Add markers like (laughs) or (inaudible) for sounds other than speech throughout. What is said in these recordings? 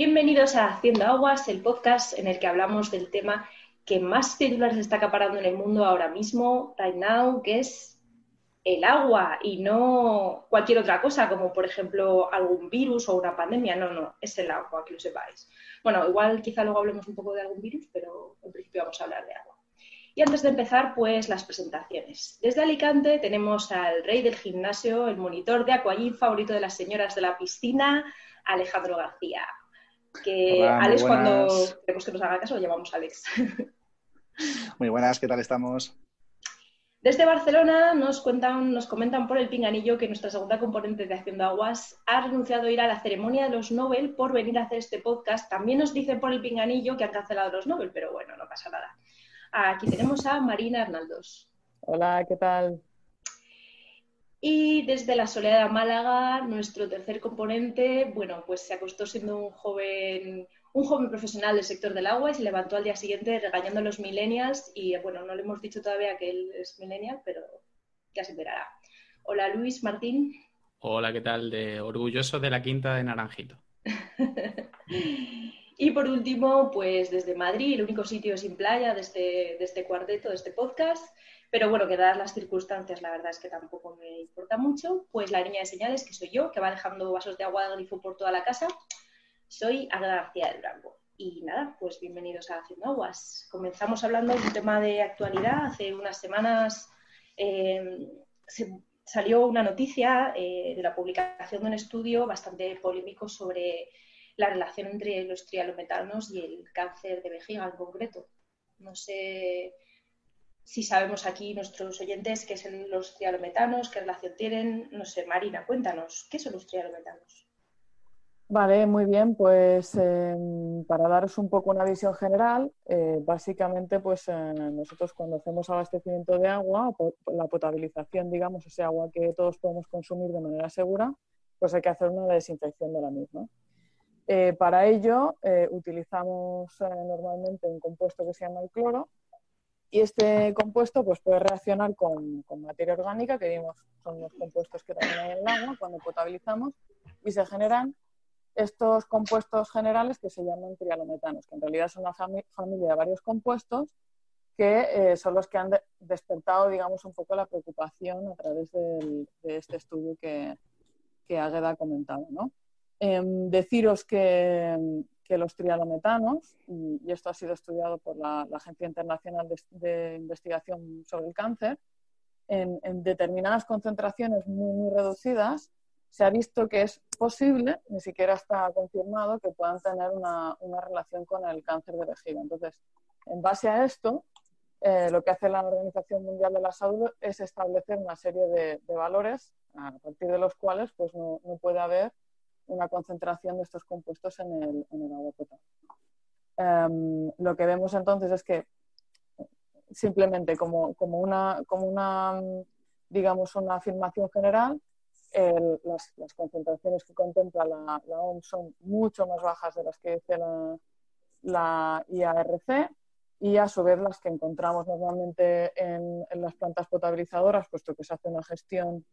Bienvenidos a Haciendo Aguas, el podcast en el que hablamos del tema que más titulares está acaparando en el mundo ahora mismo, right now, que es el agua y no cualquier otra cosa, como por ejemplo algún virus o una pandemia. No, no, es el agua, que lo sepáis. Bueno, igual quizá luego hablemos un poco de algún virus, pero en principio vamos a hablar de agua. Y antes de empezar, pues las presentaciones. Desde Alicante tenemos al rey del gimnasio, el monitor de Aquagym favorito de las señoras de la piscina, Alejandro García que Alex, cuando queremos que nos haga caso, lo llamamos Alex. (laughs) Muy buenas, ¿qué tal estamos? Desde Barcelona nos, cuentan, nos comentan por el pinganillo que nuestra segunda componente de Haciendo Aguas ha renunciado a ir a la ceremonia de los Nobel por venir a hacer este podcast. También nos dicen por el pinganillo que han cancelado los Nobel, pero bueno, no pasa nada. Aquí tenemos a Marina Arnaldos. Hola, ¿qué tal? Y desde la soleada Málaga, nuestro tercer componente, bueno, pues se acostó siendo un joven, un joven profesional del sector del agua y se levantó al día siguiente regañando a los millennials y bueno, no le hemos dicho todavía que él es millennial, pero ya se enterará. Hola Luis Martín. Hola, ¿qué tal? De orgulloso de la quinta de Naranjito. (laughs) y por último, pues desde Madrid, el único sitio sin playa de este, de este cuarteto, de este podcast, pero bueno, que dadas las circunstancias, la verdad es que tampoco me importa mucho. Pues la niña de señales, que soy yo, que va dejando vasos de agua de grifo por toda la casa, soy Agra García del Durango. Y nada, pues bienvenidos a Haciendo Aguas. Comenzamos hablando de un tema de actualidad. Hace unas semanas eh, salió una noticia eh, de la publicación de un estudio bastante polémico sobre la relación entre los trialometanos y el cáncer de vejiga en concreto. No sé si sabemos aquí nuestros oyentes qué son los trialometanos, qué relación tienen. No sé, Marina, cuéntanos, ¿qué son los trialometanos? Vale, muy bien, pues em, para daros un poco una visión general, eh, básicamente pues eh, nosotros cuando hacemos abastecimiento de agua, la potabilización, digamos, ese agua que todos podemos consumir de manera segura, pues hay que hacer una desinfección de la misma. Eh, para ello utilizamos normalmente un compuesto que se llama el cloro, y este compuesto pues, puede reaccionar con, materia orgánica, que vimos son los compuestos que también hay en el agua cuando potabilizamos, y se generan estos compuestos generales que se llaman trialometanos, que en realidad son una familia de varios compuestos que eh, son los que han despertado, digamos, un poco la preocupación a través de este estudio que, que Águeda ha comentado. ¿no? Em, deciros que, que los trialometanos, y, esto ha sido estudiado por la, Agencia Internacional de, Investigación sobre el Cáncer, en, determinadas concentraciones muy, muy reducidas, se ha visto que es posible, ni siquiera está confirmado, que puedan tener una, una relación con el cáncer de vejiga. Entonces, en base a esto, eh, lo que hace la Organización Mundial de la Salud es establecer una serie de, valores a partir de los cuales pues, no, no puede haber una concentración de estos compuestos en el, agua potable. Em, lo que vemos entonces es que simplemente como, una, digamos, una afirmación general, las, concentraciones que contempla la, la, OMS son mucho más bajas de las que dice la, IARC y a su vez las que encontramos normalmente en, en, las plantas potabilizadoras, puesto que se hace una gestión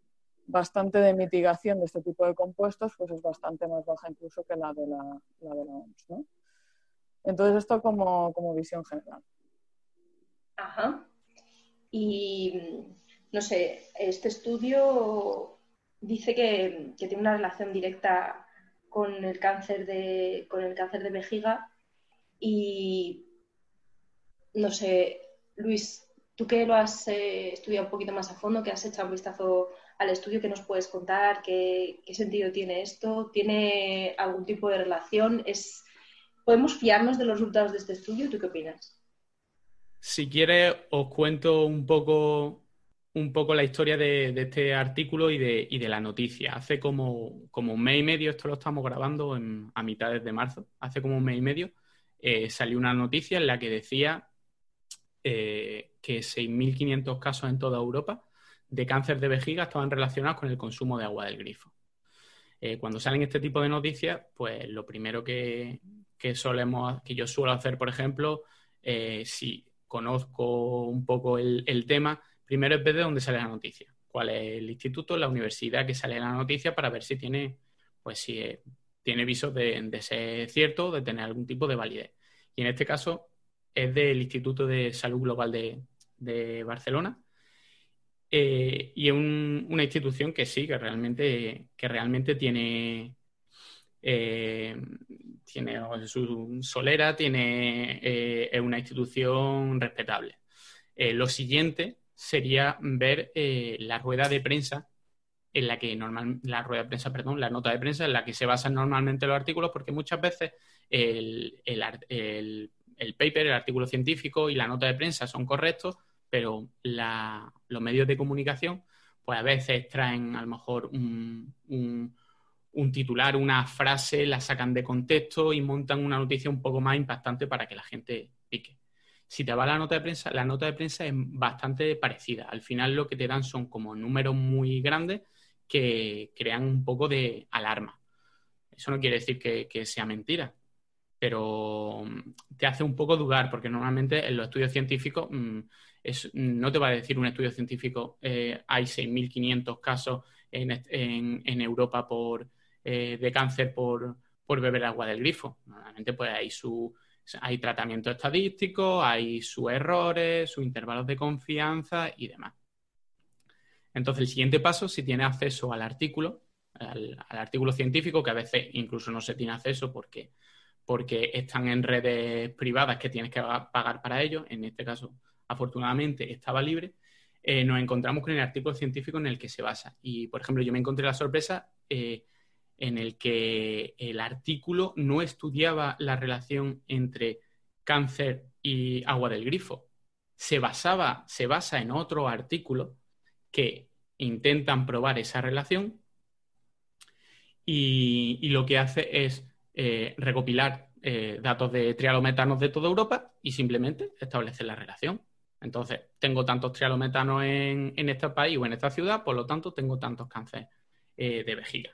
bastante de mitigación de este tipo de compuestos, pues es bastante más baja incluso que la de la, de la OMS. ¿no? Entonces, esto como, visión general. Ajá. Y no sé, este estudio dice que, que, tiene una relación directa con el cáncer de, con el cáncer de vejiga y no sé, Luis, tú que lo has eh, estudiado un poquito más a fondo, que has echado un vistazo al estudio que nos puedes contar, qué, sentido tiene esto, tiene algún tipo de relación, es ¿podemos fiarnos de los resultados de este estudio? ¿Tú qué opinas? Si quieres, os cuento un poco, un poco la historia de, este artículo y de, de, la noticia. Hace como, como, un mes y medio, esto lo estamos grabando a mitades de marzo, hace como un mes y medio, eh, salió una noticia en la que decía eh, que 6.500 casos en toda Europa de cáncer de vejiga estaban relacionados con el consumo de agua del grifo. Eh, cuando salen este tipo de noticias, pues lo primero que, solemos, que yo suelo hacer, por ejemplo, eh, si conozco un poco el, tema, primero es ver de dónde sale la noticia, cuál es el instituto, la universidad que sale la noticia para ver si tiene, pues si tiene visos de, ser cierto, de tener algún tipo de validez. Y en este caso es del Instituto de Salud Global de, Barcelona. Eh, y es una institución que sí, que realmente, que realmente tiene, eh, tiene su solera, tiene, eh, es una institución respetable. lo siguiente sería ver la rueda de prensa en la que normal, la rueda de prensa, perdón, la nota de prensa en la que se basan normalmente los artículos, porque muchas veces el, paper, el artículo científico y la nota de prensa son correctos, pero los medios de comunicación, pues a veces traen a lo mejor un, titular, una frase, la sacan de contexto y montan una noticia un poco más impactante para que la gente pique. Si te va la nota de prensa, la nota de prensa es bastante parecida. Al final lo que te dan son como números muy grandes que crean un poco de alarma. Eso no quiere decir que, sea mentira, pero mm, te hace un poco dudar, porque normalmente en los estudios científicos no te va a decir un estudio científico, eh, hay 6.500 casos en, Europa por, eh, de cáncer por, beber agua del grifo. Normalmente pues hay su hay tratamiento estadístico, hay sus errores, sus intervalos de confianza y demás. Entonces, el siguiente paso, si tiene acceso al artículo, al, artículo científico, que a veces incluso no se tiene acceso porque, porque están en redes privadas que tienes que pagar para ello, en este caso, afortunadamente, estaba libre, eh, nos encontramos con el artículo científico en el que se basa. Y, por ejemplo, yo me encontré la sorpresa eh, en el que el artículo no estudiaba la relación entre cáncer y agua del grifo. Se basaba, se basa en otro artículo que intentan probar esa relación y, lo que hace es eh, recopilar datos de trialometanos de toda Europa y simplemente establecer la relación. Entonces, tengo tantos trialometanos en, en este país o en esta ciudad, por lo tanto, tengo tantos cánceres eh, de vejiga.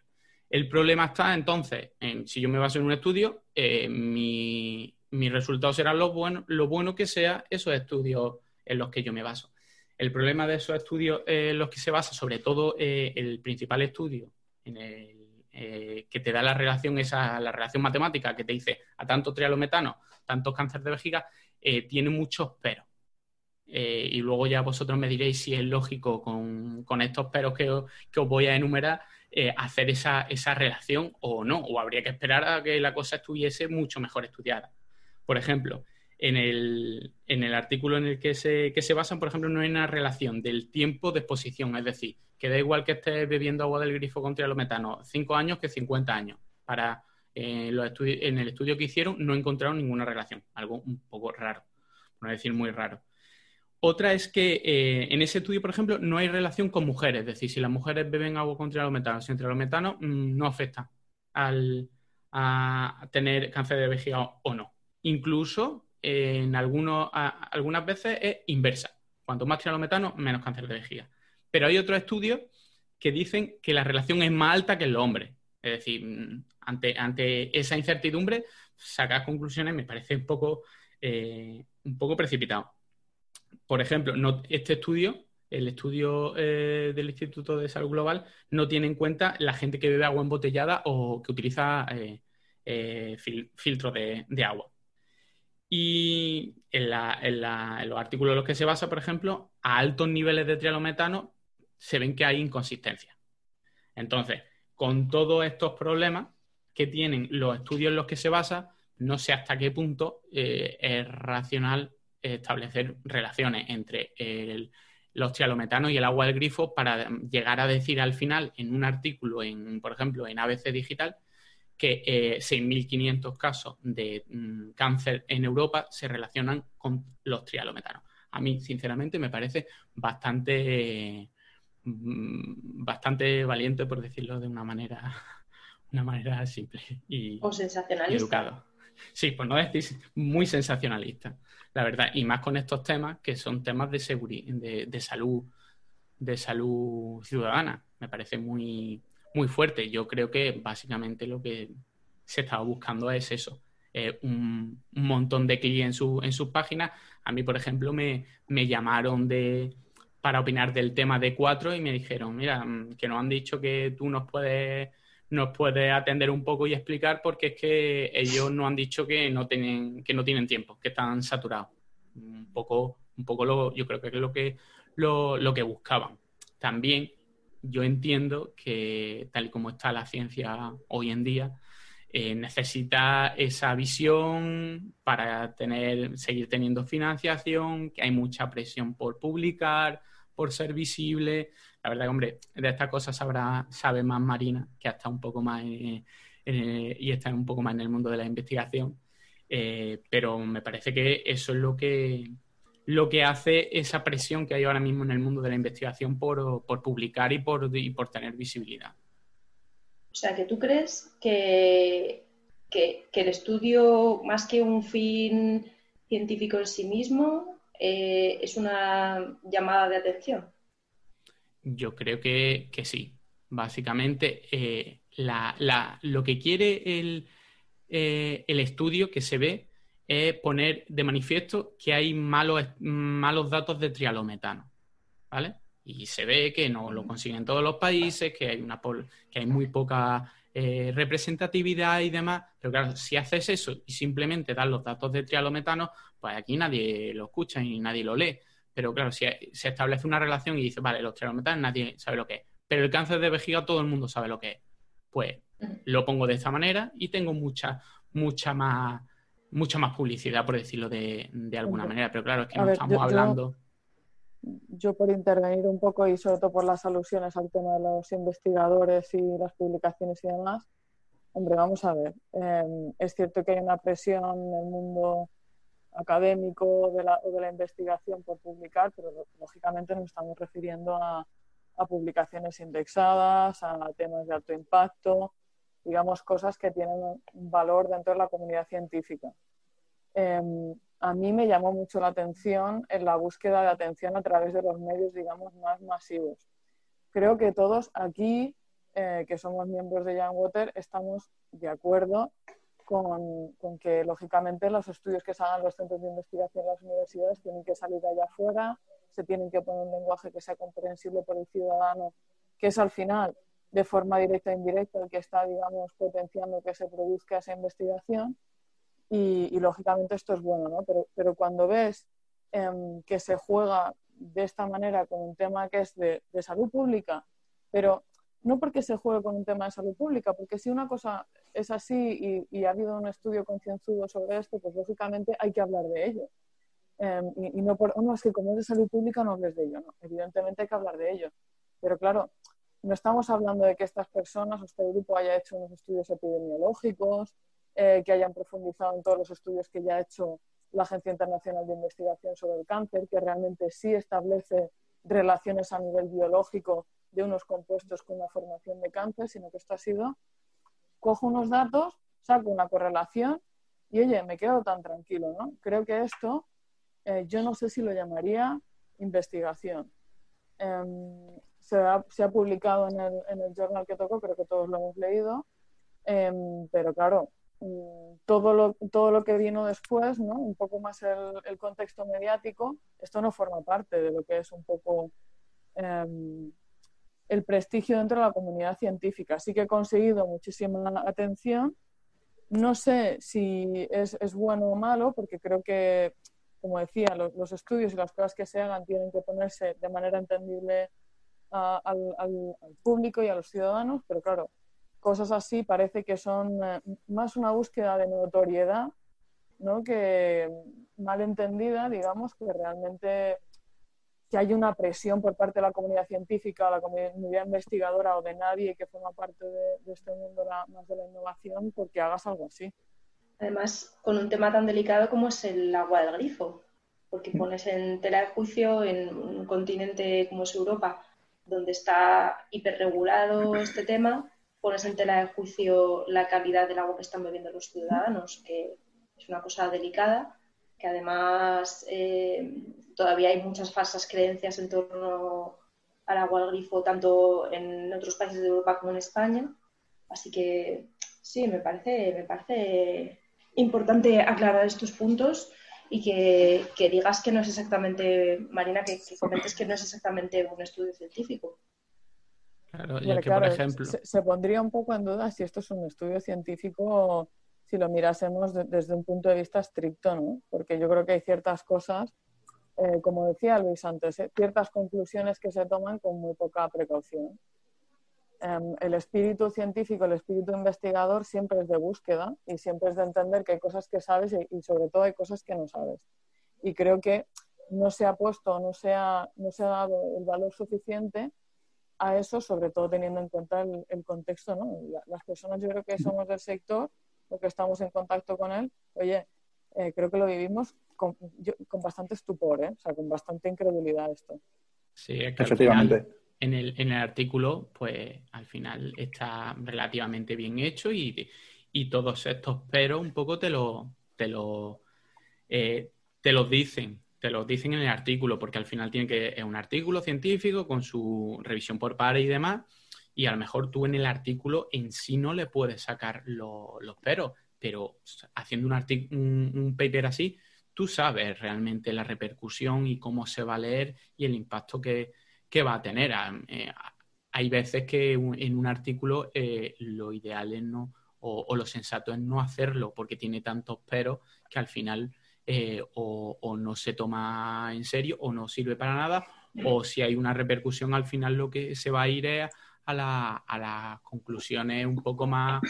El problema está entonces en si yo me baso en un estudio, mi, mi resultado será lo bueno, lo bueno que sea esos estudios en los que yo me baso. El problema de esos estudios en los que se basa, sobre todo eh, el principal estudio en el, eh, que te da la relación, esa, la relación matemática que te dice a tanto trialometano, tantos cánceres de vejiga, eh, tiene muchos peros. Y luego ya vosotros me diréis si es lógico con, estos peros que os, voy a enumerar hacer esa, esa relación o no, o habría que esperar a que la cosa estuviese mucho mejor estudiada. Por ejemplo, en el, en el artículo en el que se, que se basan, por ejemplo, no hay una relación del tiempo de exposición, es decir, que da igual que estés bebiendo agua del grifo con trialometano 5 años que 50 años. Para eh, los en el estudio que hicieron no encontraron ninguna relación, algo un poco raro, no decir muy raro. Otra es que eh, en ese estudio, por ejemplo, no hay relación con mujeres, es decir, si las mujeres beben agua con trialometano sin trialometano, mm, no afecta al, a tener cáncer de vejiga o no. Incluso en algunos, algunas veces es inversa. Cuanto más trialometano, menos cáncer de vejiga. Pero hay otros estudios que dicen que la relación es más alta que en los hombres. Es decir, mm, ante, esa incertidumbre, sacar conclusiones me parece un poco, eh, un poco precipitado. Por ejemplo, este estudio, el estudio eh, del Instituto de Salud Global, no tiene en cuenta la gente que bebe agua embotellada o que utiliza eh, filtro de agua. Y en, los artículos en los que se basa, por ejemplo, a altos niveles de trialometano se ven que hay inconsistencias. Entonces, con todos estos problemas que tienen los estudios en los que se basa, no sé hasta qué punto eh, es racional establecer relaciones entre los trialometanos y el agua del grifo para llegar a decir al final en un artículo, en, por ejemplo, en ABC Digital, que 6.500 eh, casos de mm, cáncer en Europa se relacionan con los trialometanos. A mí, sinceramente, me parece bastante, mm, bastante valiente, por decirlo de una manera, (laughs) una manera simple y, o sensacionalista. educado. Sí, pues no decir muy sensacionalista, la verdad, y más con estos temas que son temas de seguridad, de, salud, de salud ciudadana. Me parece muy, muy fuerte. Yo creo que básicamente lo que se estaba buscando es eso. Eh, un, montón de clics en, su, en sus páginas. A mí, por ejemplo, me, llamaron de, para opinar del tema de 4 y me dijeron, mira, mm, que nos han dicho que tú nos puedes, nos puede atender un poco y explicar porque es que ellos nos han dicho que no tienen, que no tienen tiempo, que están saturados. Un poco, un poco lo, yo creo que es lo que, lo, lo que buscaban. También yo entiendo que tal y como está la ciencia hoy en día, eh, necesita esa visión para tener, seguir teniendo financiación, que hay mucha presión por publicar, por ser visible. La verdad hombre, de estas cosas sabrá, sabe más Marina, que está un poco más y está un poco más en el mundo de la investigación. Eh, pero me parece que eso es lo que, lo que hace esa presión que hay ahora mismo en el mundo de la investigación por, publicar y por, por tener visibilidad. O sea, que tú crees que, que, el estudio, más que un fin científico en sí mismo, eh, es una llamada de atención. Yo creo que, sí. Básicamente, eh, lo que quiere el, eh, el estudio que se ve es poner de manifiesto que hay malos, malos datos de trialometano, ¿vale? Y se ve que no lo consiguen todos los países, que hay, una que hay muy poca eh, representatividad y demás, pero claro, si haces eso y simplemente das los datos de trialometano, pues aquí nadie lo escucha y nadie lo lee. Pero claro, si se establece una relación y dice, vale, los trialometanos nadie sabe lo que es, pero el cáncer de vejiga todo el mundo sabe lo que es, pues lo pongo de esta manera y tengo mucha, mucha más mucha más publicidad, por decirlo de, alguna manera. Pero claro, es que no estamos hablando. Yo, por intervenir un poco y sobre todo por las alusiones al tema de los investigadores y las publicaciones y demás, hombre, vamos a ver. Em, es cierto que hay una presión en el mundo académico de la, o de la investigación por publicar, pero lógicamente nos estamos refiriendo a, a publicaciones indexadas, a temas de alto impacto, digamos, cosas que tienen valor dentro de la comunidad científica. Em, a mí me llamó mucho la atención en la búsqueda de atención a través de los medios, digamos, más masivos. Creo que todos aquí, eh, que somos miembros de Young Water, estamos de acuerdo con, que, lógicamente, los estudios que se hagan los centros de investigación en las universidades tienen que salir de allá afuera, se tienen que poner un lenguaje que sea comprensible por el ciudadano, que es al final de forma directa e indirecta el que está, digamos, potenciando que se produzca esa investigación. Y, lógicamente esto es bueno, ¿no? Pero, pero cuando ves em, que se juega de esta manera con un tema que es de, de, salud pública, pero no porque se juegue con un tema de salud pública, porque si una cosa es así y, ha habido un estudio concienzudo sobre esto, pues lógicamente hay que hablar de ello. Em, y, no por, es que como es de salud pública no hables de ello, no. Evidentemente hay que hablar de ello. Pero claro, no estamos hablando de que estas personas o este grupo haya hecho unos estudios epidemiológicos, eh, que hayan profundizado en todos los estudios que ya ha hecho la Agencia Internacional de Investigación sobre el Cáncer, que realmente sí establece relaciones a nivel biológico de unos compuestos con una formación de cáncer, sino que esto ha sido, cojo unos datos, saco una correlación y oye, me quedo tan tranquilo, ¿no? Creo que esto, eh, yo no sé si lo llamaría investigación. Em, se ha, publicado en el, en el, journal que tocó, creo que todos lo hemos leído, em, pero claro, mm, todo lo, todo lo que vino después, ¿no? un poco más el, el, contexto mediático, esto no forma parte de lo que es un poco em, el prestigio dentro de la comunidad científica. Sí que he conseguido muchísima atención. No sé si es, bueno o malo, porque creo que, como decía, los, estudios y las cosas que se hagan tienen que ponerse de manera entendible al, al, público y a los ciudadanos, pero claro, cosas así parece que son eh, más una búsqueda de notoriedad, ¿no? que mal entendida, digamos, que realmente que hay una presión por parte de la comunidad científica, la comunidad investigadora o de nadie que forma parte de, este mundo más de la innovación, porque hagas algo así. Además, con un tema tan delicado como es el agua del grifo, porque pones en tela de juicio en un continente como es Europa donde está hiperregulado este tema, pones en tela de juicio la calidad del agua que están bebiendo los ciudadanos, que es una cosa delicada, que además eh, todavía hay muchas falsas creencias en torno al agua al grifo, tanto en otros países de Europa como en España. Así que sí, me parece, me parece importante aclarar estos puntos y que, digas que no es exactamente, Marina, que, comentes que no es exactamente un estudio científico. Claro, que, por ejemplo... Se, pondría un poco en duda si esto es un estudio científico, si lo mirásemos desde un punto de vista estricto, ¿no? Porque yo creo que hay ciertas cosas, eh, como decía Luis antes, eh, ciertas conclusiones que se toman con muy poca precaución. Em, el espíritu científico, el espíritu investigador siempre es de búsqueda y siempre es de entender que hay cosas que sabes y, sobre todo hay cosas que no sabes. Y creo que no se ha puesto, no se ha, no se ha dado el valor suficiente a eso, sobre todo teniendo en cuenta el, contexto. ¿no? Las personas, yo creo que somos del sector, porque estamos en contacto con él, oye, eh, creo que lo vivimos con, con bastante estupor, ¿eh? o sea, con bastante incredulidad esto. Sí, efectivamente en el, en el artículo, pues al final está relativamente bien hecho y, y todos estos pero un poco te lo, te lo eh, te los dicen, te los dicen en el artículo, porque al final tiene que, es un artículo científico con su revisión por pares y demás, y a lo mejor tú en el artículo en sí no le puedes sacar los peros, pero haciendo un, un, un paper así, tú sabes realmente la repercusión y cómo se va a leer y el impacto que, que va a tener. Eh, hay veces que en un artículo eh, lo ideal es no, o, lo sensato es no hacerlo porque tiene tantos peros que al final eh, o, no se toma en serio o no sirve para nada o si hay una repercusión al final lo que se va a ir es a, la, a las conclusiones un poco más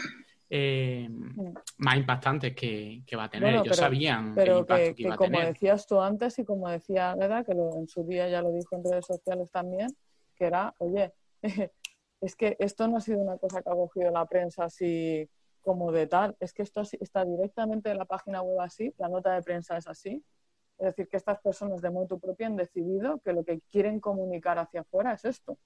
más impactantes que, va a tener. Ellos sabían pero el impacto que, como decías tú antes y como decía Leda, que en su día ya lo dijo en redes sociales también, que era, oye, (laughs) es que esto no ha sido una cosa que ha cogido la prensa así como de tal, es que esto está directamente en la página web así, la nota de prensa es así. Es decir, que estas personas de moto propio han decidido que lo que quieren comunicar hacia afuera es esto.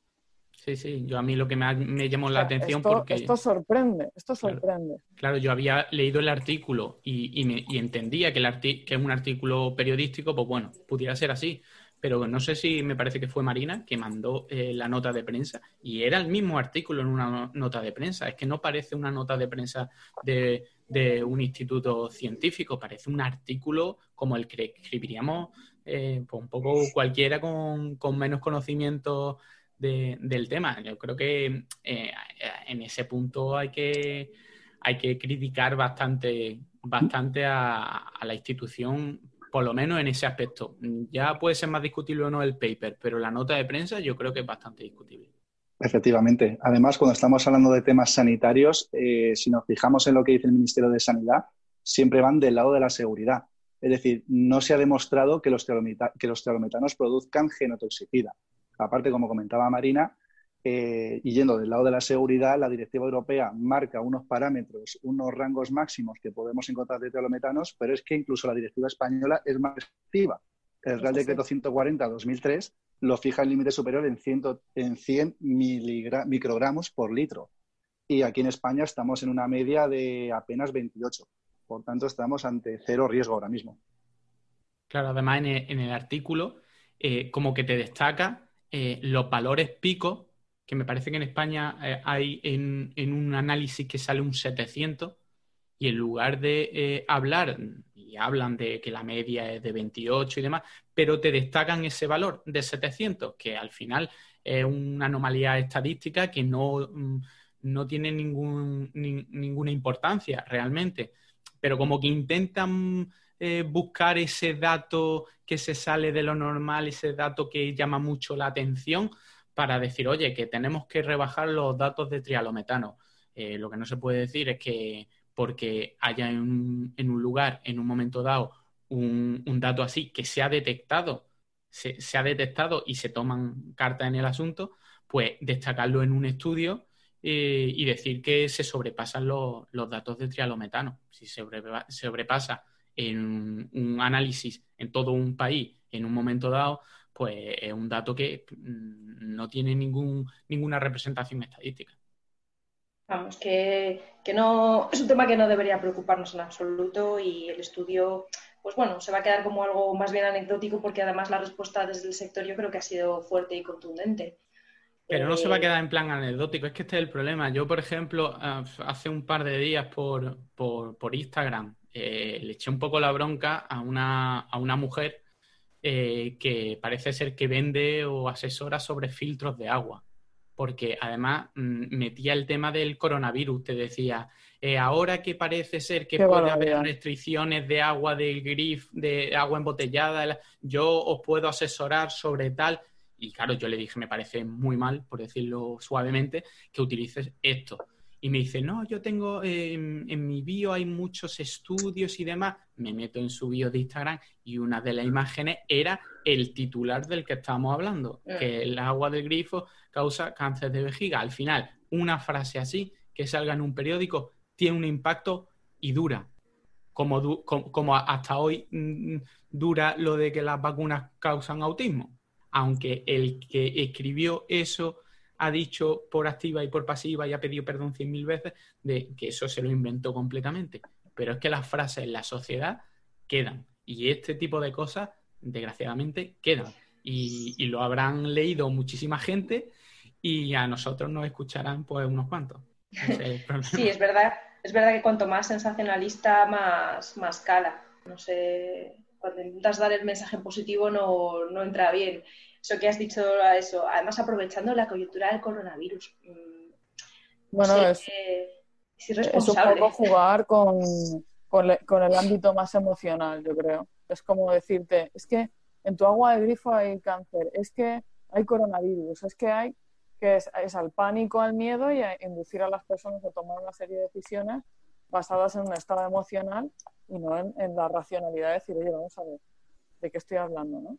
Sí, sí, yo a mí lo que me, llamó la atención porque... Esto sorprende, esto sorprende. Claro, yo había leído el artículo y, me, entendía que, el que es un artículo periodístico, pues bueno, pudiera ser así, pero no sé si me parece que fue Marina que mandó eh, la nota de prensa y era el mismo artículo en una nota de prensa, es que no parece una nota de prensa de, un instituto científico, parece un artículo como el que escribiríamos eh, pues un poco cualquiera con, con menos conocimiento del tema. Yo creo que eh, en ese punto hay que, hay que criticar bastante, bastante a, la institución, por lo menos en ese aspecto. Ya puede ser más discutible o no el paper, pero la nota de prensa yo creo que es bastante discutible. Efectivamente. Además, cuando estamos hablando de temas sanitarios, eh, si nos fijamos en lo que dice el Ministerio de Sanidad, siempre van del lado de la seguridad. Es decir, no se ha demostrado que los, que los produzcan genotoxicidad. Aparte, como comentaba Marina, eh, y yendo del lado de la seguridad, la Directiva Europea marca unos parámetros, unos rangos máximos que podemos encontrar de teolometanos, pero es que incluso la Directiva Española es más restrictiva. El Real Decreto 140-2003 lo fija en límite superior en 100, en 100 microgramos por litro. Y aquí en España estamos en una media de apenas 28. Por tanto, estamos ante cero riesgo ahora mismo. Claro, además en el, artículo, eh, como que te destaca eh, los valores picos, que me parece que en España eh, hay en, un análisis que sale un 700, y en lugar de eh, hablar, y hablan de que la media es de 28 y demás, pero te destacan ese valor de 700, que al final es una anomalía estadística que no, mm, no tiene ningún, ninguna importancia realmente, pero como que intentan eh, buscar ese dato que se sale de lo normal, ese dato que llama mucho la atención para decir, oye, que tenemos que rebajar los datos de trialometano. Eh, lo que no se puede decir es que porque haya en un, lugar, en un momento dado, un, dato así que se ha detectado, se, ha detectado y se toman cartas en el asunto, pues destacarlo en un estudio eh, y decir que se sobrepasan los, datos de trialometano. Si se sobrepasa en un análisis en todo un país en un momento dado, pues es un dato que mm, no tiene ningún, ninguna representación estadística. Vamos, que, no es un tema que no debería preocuparnos en absoluto y el estudio, pues bueno, se va a quedar como algo más bien anecdótico porque además la respuesta desde el sector yo creo que ha sido fuerte y contundente. Pero no se va a eh, quedar en plan anecdótico, es que este es el problema. Yo, por ejemplo, eh, hace un par de días por, por, por Instagram eh, le eché un poco la bronca a una, a una mujer eh, que parece ser que vende o asesora sobre filtros de agua. porque además mm, metía el tema del coronavirus, te decía, eh, ahora que parece ser que puede haber restricciones de agua del grif, de agua embotellada, yo os puedo asesorar sobre tal. Y claro, yo le dije, me parece muy mal, por decirlo suavemente, que utilices esto. Y me dice, no, yo tengo, eh, en, mi bio hay muchos estudios y demás. Me meto en su bio de Instagram y una de las imágenes era el titular del que estábamos hablando, mm. que el agua del grifo causa cáncer de vejiga. Al final, una frase así que salga en un periódico tiene un impacto y dura. Como, como, hasta hoy mm, dura lo de que las vacunas causan autismo. Aunque el que escribió eso ha dicho por activa y por pasiva y ha pedido perdón cien mil veces de que eso se lo inventó completamente. Pero es que las frases en la sociedad quedan. Y este tipo de cosas, desgraciadamente, quedan. Y, lo habrán leído muchísima gente y a nosotros nos escucharán pues unos cuantos. (laughs) sí, es verdad. Es verdad que cuanto más sensacionalista, más, más cala. No sé, cuando intentas dar el mensaje positivo no, no entra bien eso que has dicho, eso, además aprovechando la coyuntura del coronavirus. Mm, bueno, es, es, un poco jugar con, (laughs) con, el ámbito más emocional, yo creo. Es como decirte, es que en tu agua de grifo hay cáncer, es que hay coronavirus, es que hay que es, es, al pánico, al miedo y a inducir a las personas a tomar una serie de decisiones basadas en un estado emocional y no en, en la racionalidad de decir, oye, vamos a ver, ¿de qué estoy hablando? ¿no?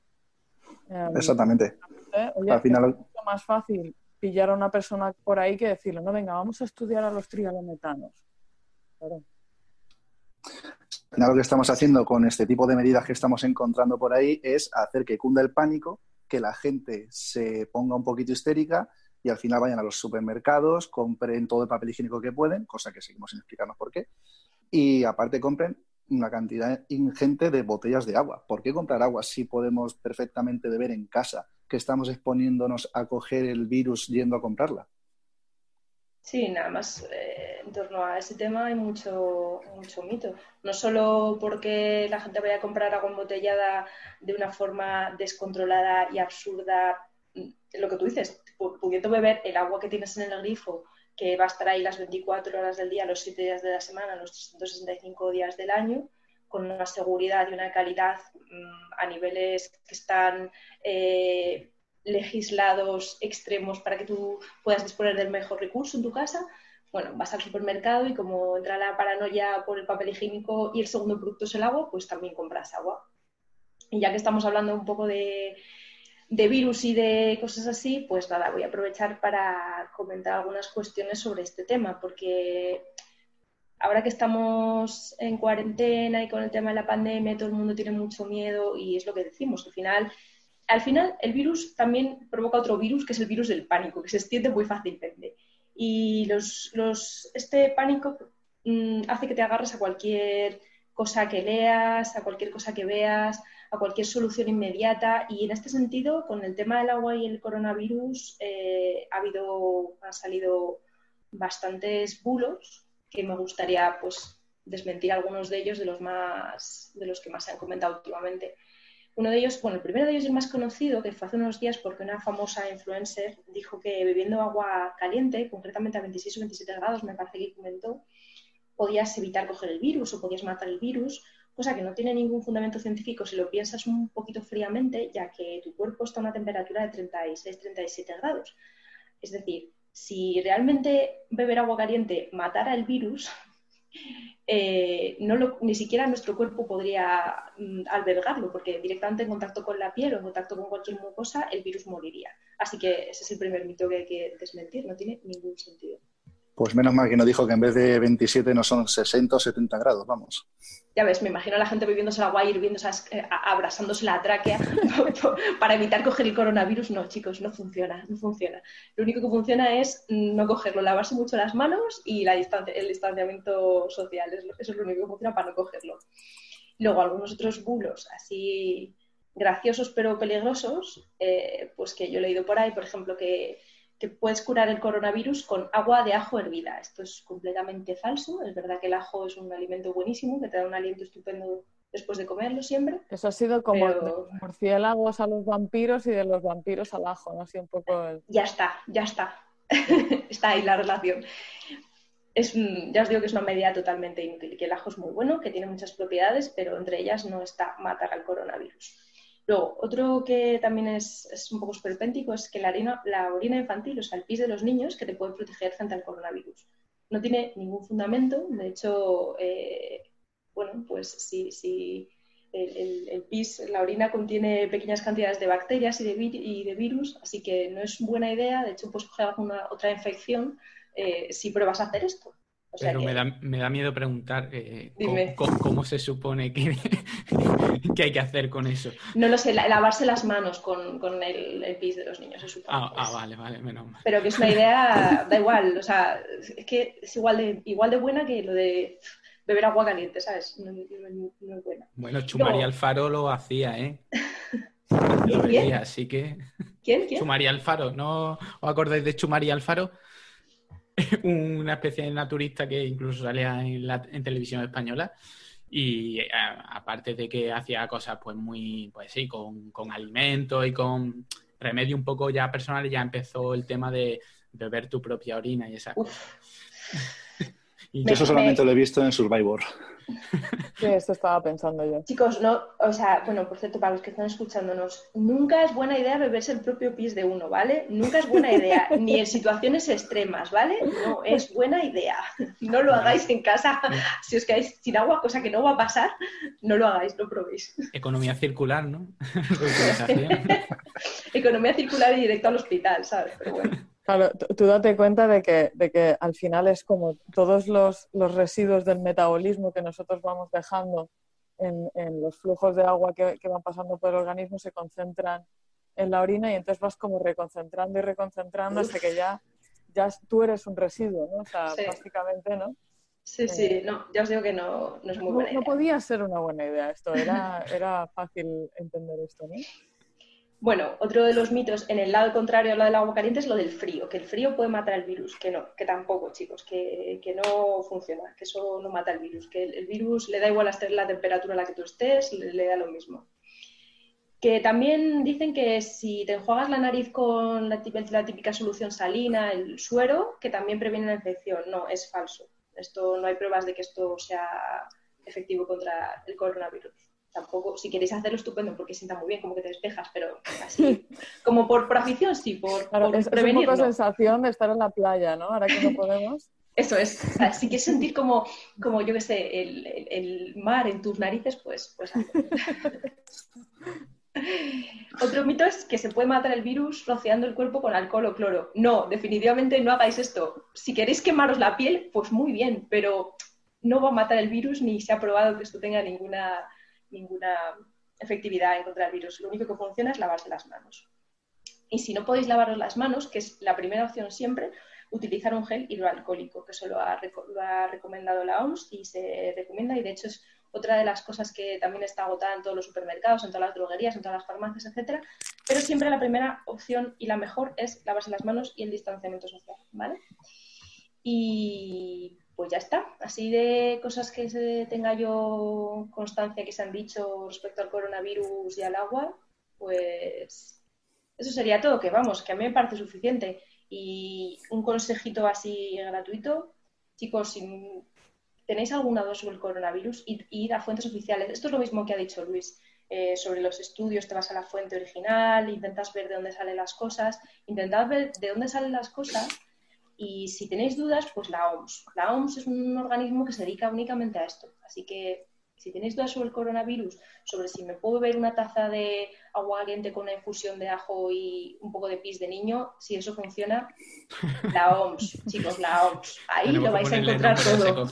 Exactamente. Al final... Es mucho más fácil pillar a una persona por ahí que decirle, no, venga, vamos a estudiar a los trialometanos. Claro. Al final lo que estamos haciendo con este tipo de medidas que estamos encontrando por ahí es hacer que cunda el pánico, que la gente se ponga un poquito histérica y al final vayan a los supermercados, compren todo el papel higiénico que pueden, cosa que seguimos sin explicarnos por qué, y aparte compren una cantidad ingente de botellas de agua. ¿Por qué comprar agua si podemos perfectamente beber en casa que estamos exponiéndonos a coger el virus yendo a comprarla? Sí, nada más eh, en torno a ese tema hay mucho, mucho mito. No solo porque la gente vaya a comprar agua embotellada de una forma descontrolada y absurda, lo que tú dices, pudiendo beber el agua que tienes en el grifo que va a estar ahí las 24 horas del día, los 7 días de la semana, los 365 días del año, con una seguridad y una calidad mm, a niveles que están eh, legislados extremos para que tú puedas disponer del mejor recurso en tu casa. Bueno, vas al supermercado y como entra la paranoia por el papel higiénico y el segundo producto es el agua, pues también compras agua. Y ya que estamos hablando un poco de, de virus y de cosas así, pues nada, voy a aprovechar para comentar algunas cuestiones sobre este tema, porque ahora que estamos en cuarentena y con el tema de la pandemia, todo el mundo tiene mucho miedo y es lo que decimos, al final, al final el virus también provoca otro virus, que es el virus del pánico, que se extiende muy fácilmente. Y los, los, este pánico mm, hace que te agarres a cualquier cosa que leas, a cualquier cosa que veas, a cualquier solución inmediata. Y en este sentido, con el tema del agua y el coronavirus, eh, ha habido, han salido bastantes bulos que me gustaría pues desmentir algunos de ellos de los más de los que más se han comentado últimamente. Uno de ellos, bueno, el primero de ellos es el más conocido, que fue hace unos días porque una famosa influencer dijo que bebiendo agua caliente, concretamente a 26 o 27 grados, me parece que comentó, podías evitar coger el virus o podías matar el virus cosa que no tiene ningún fundamento científico si lo piensas un poquito fríamente, ya que tu cuerpo está a una temperatura de 36-37 grados. Es decir, si realmente beber agua caliente matara el virus, (laughs) eh, no ni siquiera nuestro cuerpo podría mm, albergarlo, porque directamente en contacto con la piel o en contacto con cualquier mucosa, el virus moriría. Así que ese es el primer mito que hay que desmentir, no tiene ningún sentido. Pues menos mal que no dijo que en vez de 27 no son 60 o 70 grados, vamos. Ya ves, me imagino a la gente bebiéndose la agua y hirviéndose, eh, abrasándose la tráquea (laughs) para evitar coger el coronavirus. No, chicos, no funciona, no funciona. Lo único que funciona es no cogerlo, lavarse mucho las manos y la distancia, el distanciamiento social. Eso es lo único que funciona para no cogerlo. Luego, algunos otros bulos así graciosos pero peligrosos, eh, pues que yo he leído por ahí, por ejemplo, que que puedes curar el coronavirus con agua de ajo hervida. Esto es completamente falso. Es verdad que el ajo es un alimento buenísimo, que te da un aliento estupendo después de comerlo siempre. Eso ha sido como de los murciélagos a los vampiros y de los vampiros al ajo, ¿no? Así un poco... Ya está, ya está. (laughs) está ahí la relación. Es, ya os digo que es una medida totalmente inútil, que el ajo es muy bueno, que tiene muchas propiedades, pero entre ellas no está matar al coronavirus. Luego, otro que también es, un poco esperpéntico es que la orina, la orina infantil, o sea, el pis de los niños, que te puede proteger frente al coronavirus. No tiene ningún fundamento, de hecho, eh, bueno, pues si, si el, pis, la orina contiene pequeñas cantidades de bacterias y de, virus, así que no es buena idea, de hecho, pues coger alguna otra infección eh, si pruebas a hacer esto. Pero me, da, me, da, miedo preguntar eh, ¿cómo, se supone que, (laughs) que, hay que hacer con eso. No lo sé, lavarse las manos con, con el, pis de los niños, se supone. Ah, ah, vale, vale, menos mal. Pero que es una idea, da igual, o sea, es que es igual de, igual de buena que lo de beber agua caliente, ¿sabes? No, es buena. Bueno, Chumaría Alfaro lo hacía, ¿eh? (laughs) lo veía, así que... ¿Quién? ¿Quién? Chumaría Alfaro, ¿no os acordáis de Chumaría Alfaro? (laughs) una especie de naturista que incluso salía en, la, televisión española. Y eh, aparte de que hacía cosas pues muy, pues sí, con, con alimentos y con remedio un poco ya personal, ya empezó el tema de beber tu propia orina y esa (laughs) y eso solamente lo he visto en Survivor. Sí, esto estaba pensando yo. Chicos, no, o sea, bueno, por cierto, para los que están escuchándonos, nunca es buena idea beberse el propio pis de uno, ¿vale? Nunca es buena idea, (laughs) ni en situaciones extremas, ¿vale? No es buena idea. No lo hagáis en casa. Si os quedáis sin agua, cosa que no va a pasar, no lo hagáis, no probéis. Economía circular, ¿no? (laughs) (laughs) Economía circular y directo al hospital, ¿sabes? Pero bueno. Claro, tú date cuenta de que, de que al final es como todos los, residuos del metabolismo que nosotros vamos dejando en, los flujos de agua que, van pasando por el organismo se concentran en la orina y entonces vas como reconcentrando y reconcentrando hasta que ya, ya tú eres un residuo, ¿no? O sea, básicamente, ¿no? Sí, sí, eh, no, ya os digo que no, es muy buena idea. No podía ser una buena idea esto, era, era fácil entender esto, ¿no? Bueno, otro de los mitos en el lado contrario a lo del agua caliente es lo del frío, que el frío puede matar el virus, que no, que tampoco, chicos, que, no funciona, que eso no mata el virus, que el, virus le da igual a la temperatura a la que tú estés, le, da lo mismo. Que también dicen que si te enjuagas la nariz con la la típica solución salina, el suero, que también previene la infección. No, es falso. Esto no hay pruebas de que esto sea efectivo contra el coronavirus tampoco, si queréis hacerlo estupendo porque sienta muy bien, como que te despejas, pero así, (laughs) como por, por afición, sí, por, claro, es, Es un poco sensación de estar en la playa, ¿no? Ahora que no podemos. Eso es, o sea, si quieres sentir como, como yo qué sé, el, el, mar en tus narices, pues, pues (laughs) Otro mito es que se puede matar el virus rociando el cuerpo con alcohol o cloro. No, definitivamente no hagáis esto. Si queréis quemaros la piel, pues muy bien, pero no va a matar el virus ni se ha probado que esto tenga ninguna ninguna efectividad en contra del virus. Lo único que funciona es lavarse las manos. Y si no podéis lavaros las manos, que es la primera opción siempre, utilizar un gel hidroalcohólico, que eso lo ha, recomendado la OMS y se recomienda y de hecho es otra de las cosas que también está agotada en todos los supermercados, en todas las droguerías, en todas las farmacias, etcétera. Pero siempre la primera opción y la mejor es lavarse las manos y el distanciamiento social, ¿vale? Y pues ya está. Así de cosas que tenga yo constancia que se han dicho respecto al coronavirus y al agua, pues eso sería todo, que vamos, que a mí me parece suficiente. Y un consejito así gratuito, chicos, si tenéis alguna duda sobre el coronavirus, id, a fuentes oficiales. Esto es lo mismo que ha dicho Luis. Eh, sobre los estudios, te vas a la fuente original, intentas ver de dónde salen las cosas, intentad ver de dónde salen las cosas y si tenéis dudas, pues la OMS. La OMS es un organismo que se dedica únicamente a esto. Así que si tenéis dudas sobre el coronavirus, sobre si me puedo beber una taza de agua caliente con una infusión de ajo y un poco de pis de niño, si eso funciona, la OMS, (laughs) chicos, la OMS. Ahí lo vais a encontrar todo.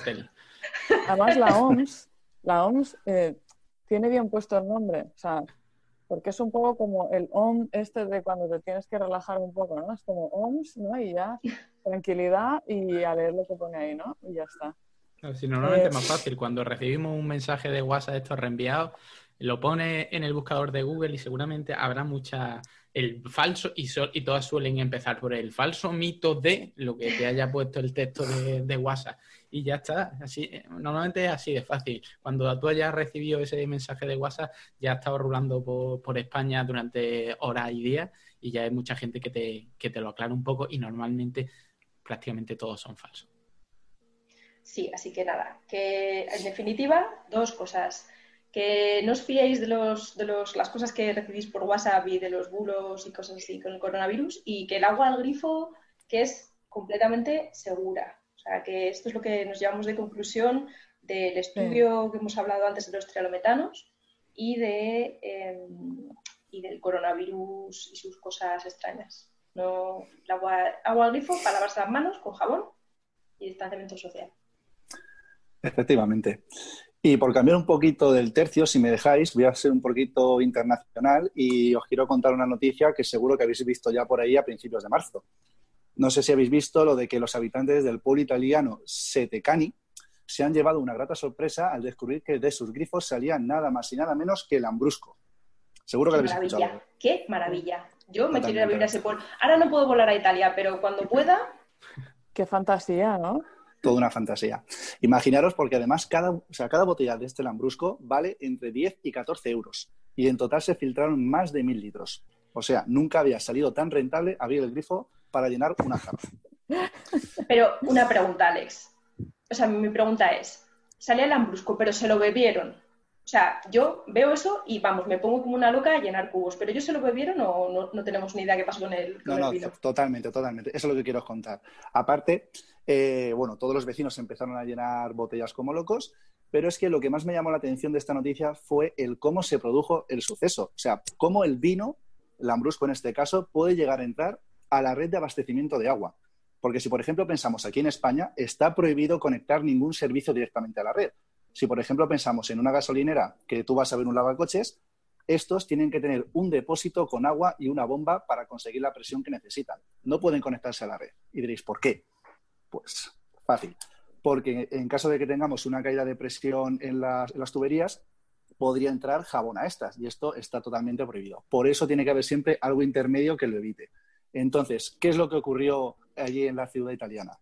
Además, la OMS, la OMS eh, tiene bien puesto el nombre. O sea, porque es un poco como el OM este de cuando te tienes que relajar un poco, ¿no? Es como OMS, ¿no? Y ya, (laughs) tranquilidad y a leer lo que pone ahí, ¿no? Y ya está. si normalmente es más fácil, cuando recibimos un mensaje de WhatsApp de estos reenviados, lo pone en el buscador de Google y seguramente habrá mucha el falso y, y todas suelen empezar por el falso mito de lo que te haya puesto el texto de, de WhatsApp y ya está. Así, eh, normalmente es así de fácil. Cuando tú hayas recibido ese mensaje de WhatsApp, ya has estado rulando por, España durante horas y días y ya hay mucha gente que te, que te lo aclara un poco y normalmente prácticamente todos son falsos. Sí, así que nada, que en definitiva, dos cosas. Que no os fiéis de, los, de los, las cosas que recibís por WhatsApp y de los bulos y cosas así con el coronavirus y que el agua al grifo, que es completamente segura. O sea, que esto es lo que nos llevamos de conclusión del estudio que hemos hablado antes de los trialometanos y, de, em, y del coronavirus y sus cosas extrañas. No, el agua, agua al grifo para lavarse las manos con jabón y distanciamiento social. Efectivamente. Y por cambiar un poquito del tercio, si me dejáis, voy a ser un poquito internacional y os quiero contar una noticia que seguro que habéis visto ya por ahí a principios de marzo. No sé si habéis visto lo de que los habitantes del pueblo italiano Setecani se han llevado una grata sorpresa al descubrir que de sus grifos salían nada más y nada menos que el Ambrusco. Seguro que lo habéis maravilla. Qué maravilla. Yo me quiero ir a vivir a ese pueblo. Ahora no puedo volar a Italia, pero cuando (laughs) pueda. Qué fantasía, ¿no? toda una fantasía. Imaginaros, porque además cada, o sea, cada botella de este Lambrusco vale entre 10 y 14 euros. Y en total se filtraron más de mil litros. O sea, nunca había salido tan rentable abrir el grifo para llenar una jarra. Pero una pregunta, Alex. O sea, mi pregunta es, salía el Lambrusco, pero se lo bebieron. O sea, yo veo eso y vamos, me pongo como una loca a llenar cubos. ¿Pero ellos se lo bebieron o no, tenemos ni idea qué pasó con el, no, no, totalmente, totalmente. Eso es lo que quiero contar. Aparte, eh, bueno, todos los vecinos empezaron a llenar botellas como locos, pero es que lo que más me llamó la atención de esta noticia fue el cómo se produjo el suceso. O sea, cómo el vino, Lambrusco en este caso, puede llegar a entrar a la red de abastecimiento de agua. Porque si, por ejemplo, pensamos aquí en España, está prohibido conectar ningún servicio directamente a la red. Si, por ejemplo, pensamos en una gasolinera que tú vas a ver un lavacoches, estos tienen que tener un depósito con agua y una bomba para conseguir la presión que necesitan. No pueden conectarse a la red. Y diréis, ¿por qué? Pues fácil. Porque en caso de que tengamos una caída de presión en las, tuberías, podría entrar jabón a estas y esto está totalmente prohibido. Por eso tiene que haber siempre algo intermedio que lo evite. Entonces, ¿qué es lo que ocurrió allí en la ciudad italiana?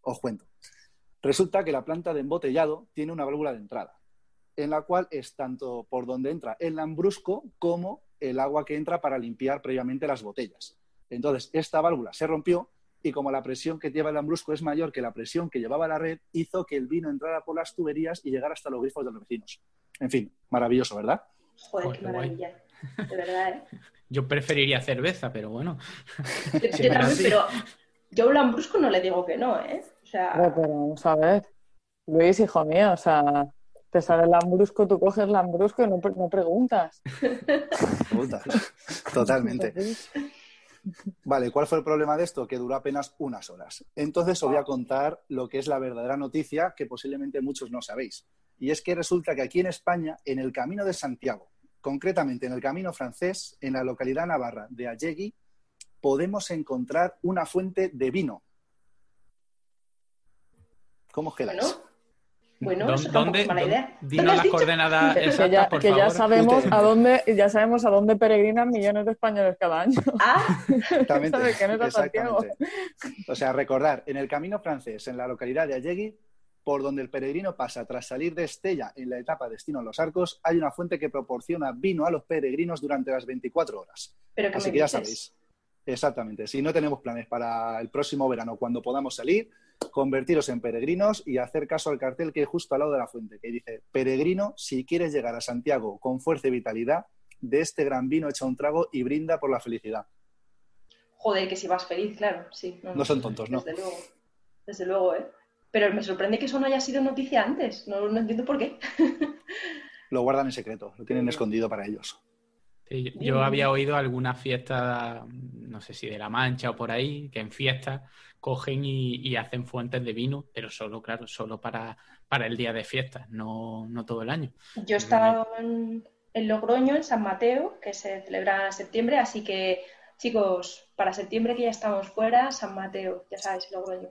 Os cuento. Resulta que la planta de embotellado tiene una válvula de entrada, en la cual es tanto por donde entra el lambrusco como el agua que entra para limpiar previamente las botellas. Entonces, esta válvula se rompió y como la presión que lleva el lambrusco es mayor que la presión que llevaba la red, hizo que el vino entrara por las tuberías y llegara hasta los grifos de los vecinos. En fin, maravilloso, ¿verdad? Joder, qué maravilla. (laughs) De verdad, ¿eh? Yo preferiría cerveza, pero bueno. (laughs) Yo, (laughs) también, pero yo a un lambrusco no le digo que no, ¿eh? O sea... Pero, vamos a ver. Luis, hijo mío, o sea, te sale el lambrusco, tú coges el lambrusco y no, no preguntas. Preguntas, totalmente. Vale, ¿cuál fue el problema de esto? Que duró apenas unas horas. Entonces os voy a contar lo que es la verdadera noticia que posiblemente muchos no sabéis. Y es que resulta que aquí en España, en el Camino de Santiago, concretamente en el Camino francés, en la localidad navarra de Allegui, podemos encontrar una fuente de vino. ¿Cómo os quedáis? Bueno, eso ¿Dónde, es mala idea. Dinos las coordenadas (laughs) exactas, que ya, por que ya sabemos a dónde ya sabemos a dónde peregrinan millones de españoles cada año. Ah, exactamente. (laughs) exactamente. O sea, recordar, en el camino francés, en la localidad de Allegui, por donde el peregrino pasa tras salir de Estella en la etapa destino a los arcos, hay una fuente que proporciona vino a los peregrinos durante las 24 horas. Pero Así que ya sabéis. Exactamente. Si no tenemos planes para el próximo verano, cuando podamos salir, convertiros en peregrinos y hacer caso al cartel que hay justo al lado de la fuente, que dice, peregrino, si quieres llegar a Santiago con fuerza y vitalidad, de este gran vino echa un trago y brinda por la felicidad. Joder, que si vas feliz, claro, sí. No, son tontos, ¿no? Desde luego, desde luego, ¿eh? Pero me sorprende que eso no haya sido noticia antes, no, no entiendo por qué. (laughs) lo guardan en secreto, lo tienen escondido para ellos yo había oído alguna fiesta, no sé si de La Mancha o por ahí, que en fiestas cogen y, hacen fuentes de vino, pero solo, claro, solo para, para el día de fiestas, no, no todo el año. Yo he estado en, Logroño, en San Mateo, que se celebra en septiembre, así que chicos, para septiembre que ya estamos fuera, San Mateo, ya sabéis, Logroño.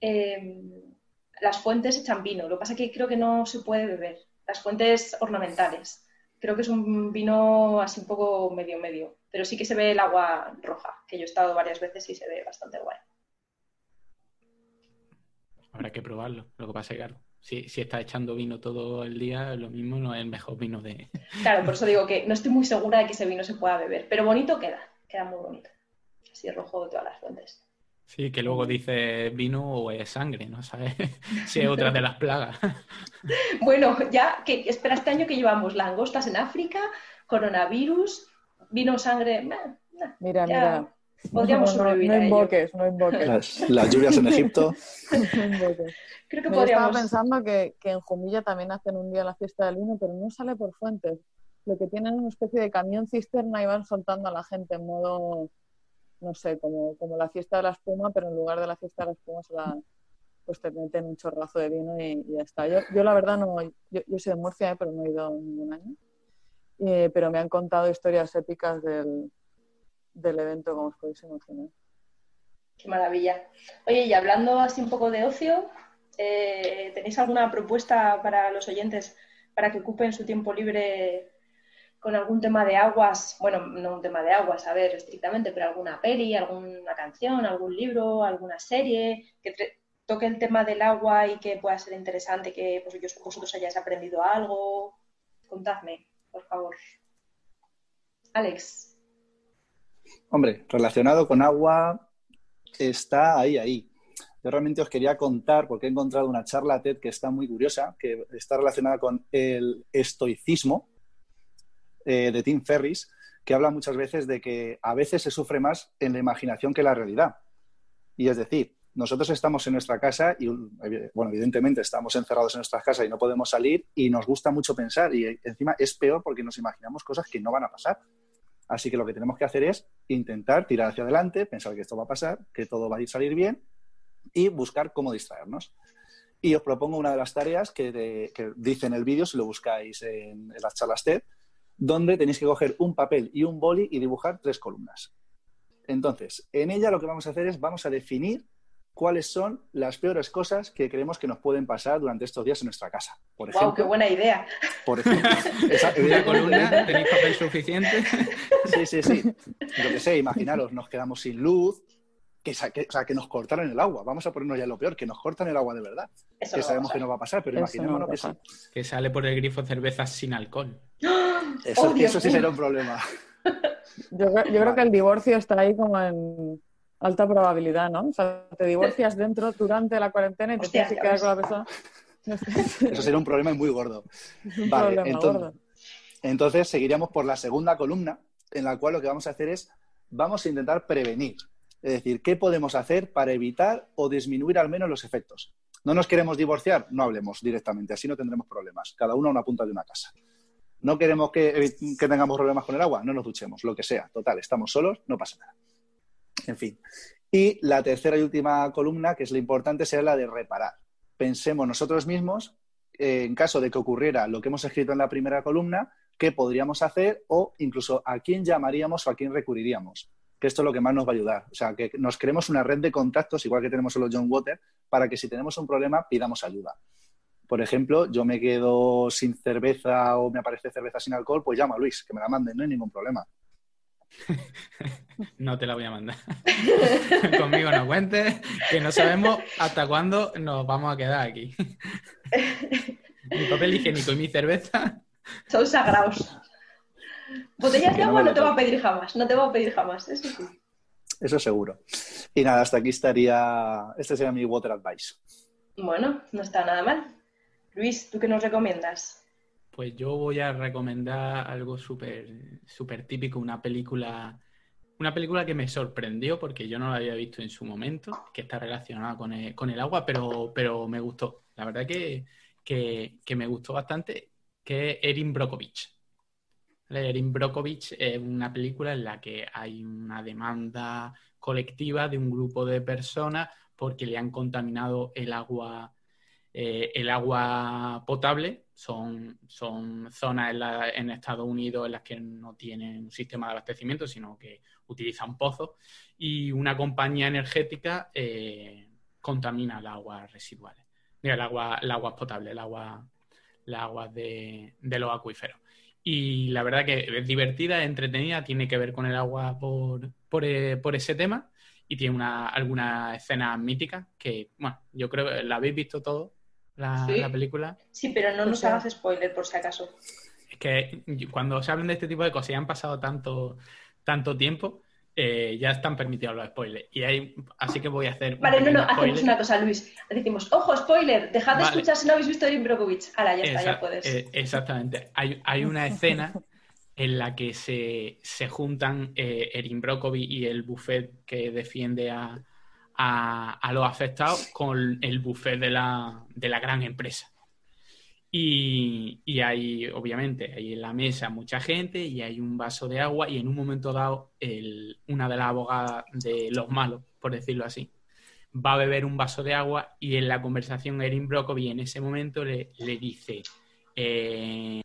Em, las fuentes echan vino, lo que pasa es que creo que no se puede beber, las fuentes ornamentales creo que es un vino así un poco medio medio, pero sí que se ve el agua roja, que yo he estado varias veces y se ve bastante guay. Habrá que probarlo. Lo que pasa es que, claro, si, si está echando vino todo el día, lo mismo no es el mejor vino de. (laughs) Claro, por eso digo que no estoy muy segura de que ese vino se pueda beber, pero bonito queda, queda muy bonito. Así rojo de todas las fuentes. Sí, que luego dice vino o es sangre, ¿no sabes? (laughs) si es otra de las plagas. (laughs) bueno, ya que espera este año que llevamos langostas en África, coronavirus, vino, sangre. mira, mira. Podríamos sobrevivir. No, invoques, no invoques. Las, lluvias en Egipto. (laughs) Creo que podríamos. Estaba pensando que, que, en Jumilla también hacen un día la fiesta del vino, pero no sale por fuentes. Lo que tienen es una especie de camión cisterna y van soltando a la gente en modo no sé, como, como la fiesta de la espuma, pero en lugar de la fiesta de la espuma se la, pues te meten un chorrazo de vino y, ya está. Yo, yo, la verdad no, yo, yo soy de Murcia, ¿eh? pero no he ido ningún año. pero me han contado historias épicas del, del evento, como os podéis imaginar. Qué maravilla. Oye, y hablando así un poco de ocio, eh, ¿tenéis alguna propuesta para los oyentes para que ocupen su tiempo libre con algún tema de aguas, bueno, no un tema de aguas, a ver, estrictamente, pero alguna peli, alguna canción, algún libro, alguna serie, que toque el tema del agua y que pueda ser interesante, que pues, vosotros hayáis aprendido algo. Contadme, por favor. Alex. Hombre, relacionado con agua, está ahí, ahí. Yo realmente os quería contar, porque he encontrado una charla TED que está muy curiosa, que está relacionada con el estoicismo, eh, de Tim Ferris, que habla muchas veces de que a veces se sufre más en la imaginación que en la realidad. Y es decir, nosotros estamos en nuestra casa y, bueno, evidentemente estamos encerrados en nuestras casas y no podemos salir y nos gusta mucho pensar y encima es peor porque nos imaginamos cosas que no van a pasar. Así que lo que tenemos que hacer es intentar tirar hacia adelante, pensar que esto va a pasar, que todo va a ir salir bien y buscar cómo distraernos. Y os propongo una de las tareas que, dice en el vídeo, si lo buscáis en, en las charlas TED, donde tenéis que coger un papel y un boli y dibujar tres columnas. Entonces, en ella lo que vamos a hacer es vamos a definir cuáles son las peores cosas que creemos que nos pueden pasar durante estos días en nuestra casa. Por ejemplo, qué buena idea! Por ejemplo, (laughs) esa, columna, ¿tenéis papel suficiente? Sí, sí, sí. Lo que sé, imaginaros, nos quedamos sin luz, que, o sea, que nos cortaran el agua. Vamos a ponernos ya lo peor, que nos cortan el agua de verdad. que sabemos que no va a pasar, pero imaginémonos que sí. Que sale por el grifo cervezas sin alcohol. Eso, eso sí será un problema. (laughs) Yo, creo que el divorcio está ahí como en alta probabilidad, ¿no? O sea, te divorcias dentro durante la cuarentena y te tienes que quedar con la persona. Eso sería un problema muy gordo. (laughs) vale, entonces, entonces seguiríamos por la segunda columna, en la cual lo que vamos a hacer es, vamos a intentar prevenir. Es decir, ¿qué podemos hacer para evitar o disminuir al menos los efectos? ¿No nos queremos divorciar? No hablemos directamente, así no tendremos problemas. Cada uno a una punta de una casa. No queremos que, tengamos problemas con el agua, no nos duchemos, lo que sea. Total, estamos solos, no pasa nada. En fin. Y la tercera y última columna, que es la importante, será la de reparar. Pensemos nosotros mismos, eh, en caso de que ocurriera lo que hemos escrito en la primera columna, qué podríamos hacer o incluso a quién llamaríamos o a quién recurriríamos. Que esto es lo que más nos va a ayudar. O sea, que nos creemos una red de contactos, igual que tenemos solo John Water, para que si tenemos un problema pidamos ayuda. Por ejemplo, yo me quedo sin cerveza o me aparece cerveza sin alcohol, pues llamo a Luis, que me la mande, no hay ningún problema. (laughs) No te la voy a mandar. (laughs) Conmigo no cuentes, que no sabemos hasta cuándo nos vamos a quedar aquí. (laughs) Mi papel higiénico y mi cerveza. Son sagrados. Botellas de agua no te va a pedir jamás, no te va a pedir jamás, eso sí. Eso seguro. Y nada, hasta aquí estaría, este sería mi water advice. Bueno, no está nada mal. Luis, ¿tú qué nos recomiendas? Pues yo voy a recomendar algo súper súper típico, una película, una película que me sorprendió porque yo no la había visto en su momento, que está relacionada con el, agua, pero, pero me gustó. La verdad que, que, me gustó bastante, que es Erin Brockovich. Erin Brockovich es una película en la que hay una demanda colectiva de un grupo de personas porque le han contaminado el agua eh, el agua potable. Son, son zonas en, Estados Unidos en las que no tienen un sistema de abastecimiento, sino que utilizan pozos. Y una compañía energética eh, contamina las aguas residuales, el agua, el agua potable, el agua, las aguas de, los acuíferos. Y la verdad que es divertida, entretenida, tiene que ver con el agua por, por, eh, por ese tema. Y tiene una, alguna escena mítica que, bueno, yo creo que la habéis visto todo, la, película. Sí, pero no nos hagas spoiler por si acaso. Es que cuando se hablan de este tipo de cosas y han pasado tanto, tanto tiempo, eh, ya están permitidos los spoilers. Y hay, así que voy a hacer. Vale, no, no, hacemos una cosa, Luis. Decimos, ojo, spoiler, dejad de escuchar si no habéis visto Erin Brockovich. Ahora, ya está, ya puedes. Eh, exactamente. Hay, hay, una escena en la que se, se juntan eh, Erin Brockovich y el buffet que defiende a, a, los afectados con el buffet de la, de la gran empresa. Y, y, hay, obviamente, hay en la mesa mucha gente y hay un vaso de agua y en un momento dado el, una de las abogadas de los malos, por decirlo así, va a beber un vaso de agua y en la conversación Erin Brockovich en ese momento le, le dice, eh,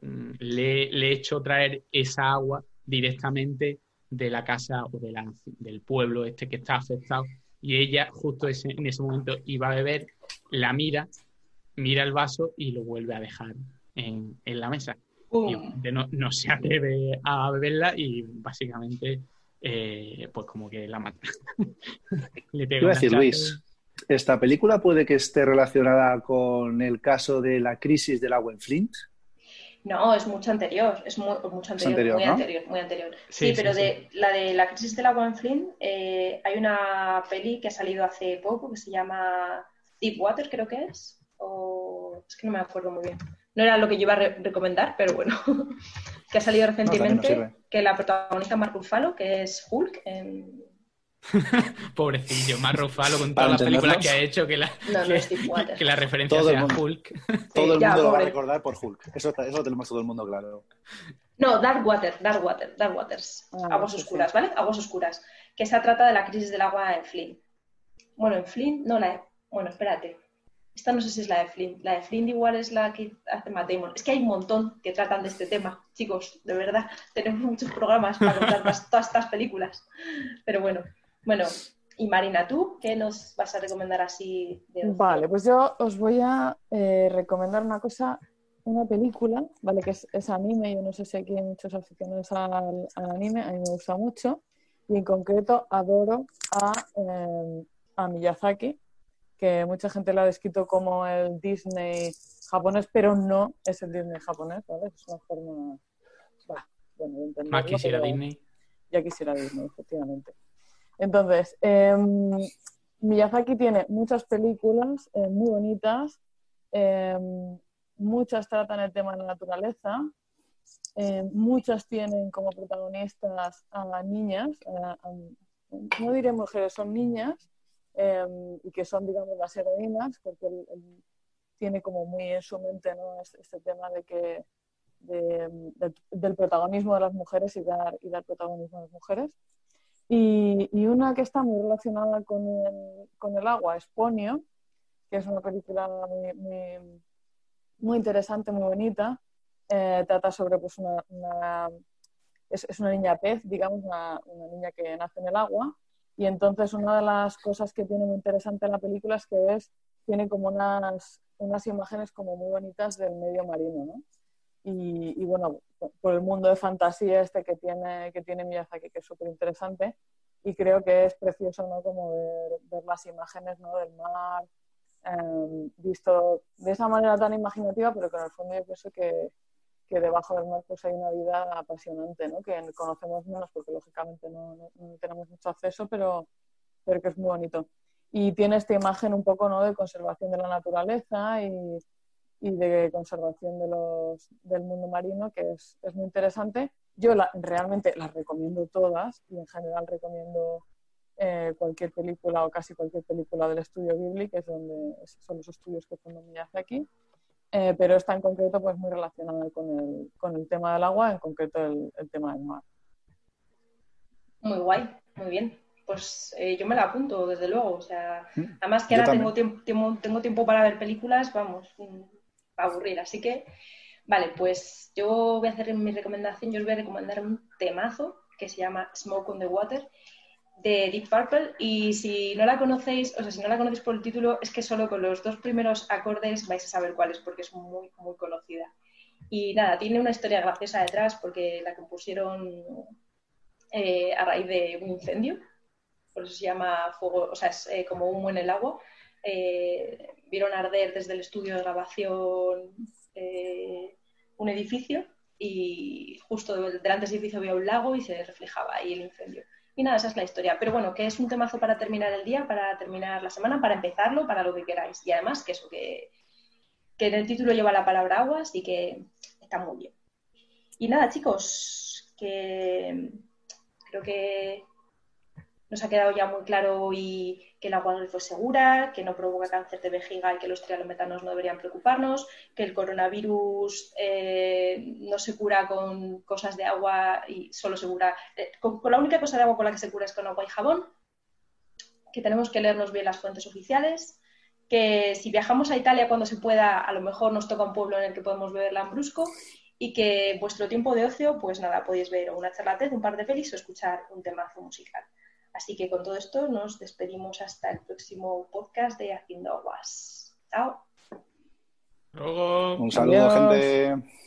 le, le, he hecho traer esa agua directamente de la casa o de la, del pueblo este que está afectado y ella justo ese, en ese momento iba a beber, la mira mira el vaso y lo vuelve a dejar en, la mesa. Y no, no, se atreve a beberla y básicamente, eh, pues como que la mata. (laughs) Le pega decir, Luis, ¿esta película puede que esté relacionada con el caso de la crisis del agua en Flint? No, es mucho anterior, es mucho anterior, muy anterior, muy anterior. Sí, pero de la de la crisis del agua en Flint, eh, hay una peli que ha salido hace poco que se llama Deep Water, creo que es o es que no me acuerdo muy bien. No era lo que yo iba a recomendar, pero bueno, (laughs) que ha salido recientemente, que la protagonista Mark Ruffalo, que es Hulk en... (laughs) Pobrecillo, Mark Ruffalo con todas las películas que ha hecho, que la, que, la referencia sea Hulk. Todo el mundo lo va a recordar por Hulk, eso, eso lo tenemos todo el mundo claro. No, Dark Water, Dark Water, Dark Waters, ah, aguas oscuras, ¿vale? Aguas oscuras, que se trata de la crisis del agua en Flint. Bueno, en Flint, no la... Bueno, espérate, esta no sé si es la de Flint. La de Flint igual es la que hace Matt Damon. Es que hay un montón que tratan de este tema, chicos, de verdad. Tenemos muchos programas para contar todas estas películas. Pero bueno, bueno. Y Marina, ¿tú qué nos vas a recomendar así? De vale, pues yo os voy a eh, recomendar una cosa, una película, ¿vale? Que es, anime. Yo no sé si aquí hay muchos aficionados al, anime. A mí me gusta mucho. Y en concreto adoro a, eh, a Miyazaki que mucha gente lo ha descrito como el Disney japonés, pero no es el Disney japonés, ¿vale? Es una forma, bueno, de entenderlo. Más quisiera Disney. Ya quisiera Disney, efectivamente. Entonces, em, Miyazaki tiene muchas películas eh, muy bonitas, em, muchas tratan el tema de la naturaleza, em, muchas tienen como protagonistas a niñas, no diré mujeres, son niñas, y que son, digamos, las heroínas, porque él, tiene como muy en su mente ¿no? este, este tema de que del protagonismo de las mujeres y dar, y dar protagonismo a las mujeres. Y, una que está muy relacionada con el, con el, agua es Ponio, que es una película muy, muy, interesante, muy bonita. Eh, trata sobre pues, una, una es, es, una niña pez, digamos, una, una niña que nace en el agua y entonces una de las cosas que tiene muy interesante en la película es que es, tiene como unas, unas imágenes como muy bonitas del medio marino, ¿no? Y, y, bueno, por el mundo de fantasía este que tiene, que tiene Miyazaki, que es súper interesante, y creo que es precioso, ¿no? Como ver, ver las imágenes, ¿no? Del mar, eh, visto de esa manera tan imaginativa, pero que en el fondo yo pienso que, que debajo del mar pues hay una vida apasionante, ¿no? que conocemos menos porque lógicamente no, tenemos mucho acceso, pero, pero que es muy bonito. Y tiene esta imagen un poco ¿no? de conservación de la naturaleza y, y de conservación de los, del mundo marino, que es, es muy interesante. Yo la, realmente las recomiendo todas y en general recomiendo eh, cualquier película o casi cualquier película del estudio Ghibli, que es donde son los estudios que fundó aquí eh, pero está en concreto pues muy relacionada con el, con el tema del agua, en concreto el, el, tema del mar. Muy guay, muy bien. Pues eh, yo me la apunto, desde luego. O sea, mm, además que ahora tengo tiempo, tengo tiempo para ver películas, vamos, aburrir. Así que, vale, pues yo voy a hacer mi recomendación. Yo os voy a recomendar un temazo que se llama Smoke on the Water de Deep Purple y si no la conocéis, o sea, si no la conocéis por el título, es que solo con los dos primeros acordes vais a saber cuál es porque es muy, muy conocida. Y nada, tiene una historia graciosa detrás porque la compusieron eh, a raíz de un incendio por eso se llama fuego, o sea, es eh, como humo en el agua. Eh, vieron arder desde el estudio de grabación un edificio y justo delante de ese edificio había un lago y se reflejaba ahí el incendio. Y nada, esa es la historia. Pero bueno, que es un temazo para terminar el día, para terminar la semana, para empezarlo, para lo que queráis. Y además que eso, que, que en el título lleva la palabra aguas y que está muy bien. Y nada, chicos, que creo que nos ha quedado ya muy claro y que el agua dulce es segura, que no provoca cáncer de vejiga y que los trialometanos no deberían preocuparnos, que el coronavirus eh, no se cura con cosas de agua y solo se cura, eh, con, la única cosa de agua con la que se cura es con agua y jabón, que tenemos que leernos bien las fuentes oficiales, que si viajamos a Italia cuando se pueda, a lo mejor nos toca un pueblo en el que podemos beber lambrusco y que vuestro tiempo de ocio, pues nada, podéis ver una charla un par de pelis o escuchar un temazo musical. Así que con todo esto nos despedimos hasta el próximo podcast de Haciendo Aguas. Chao. Un saludo, gente.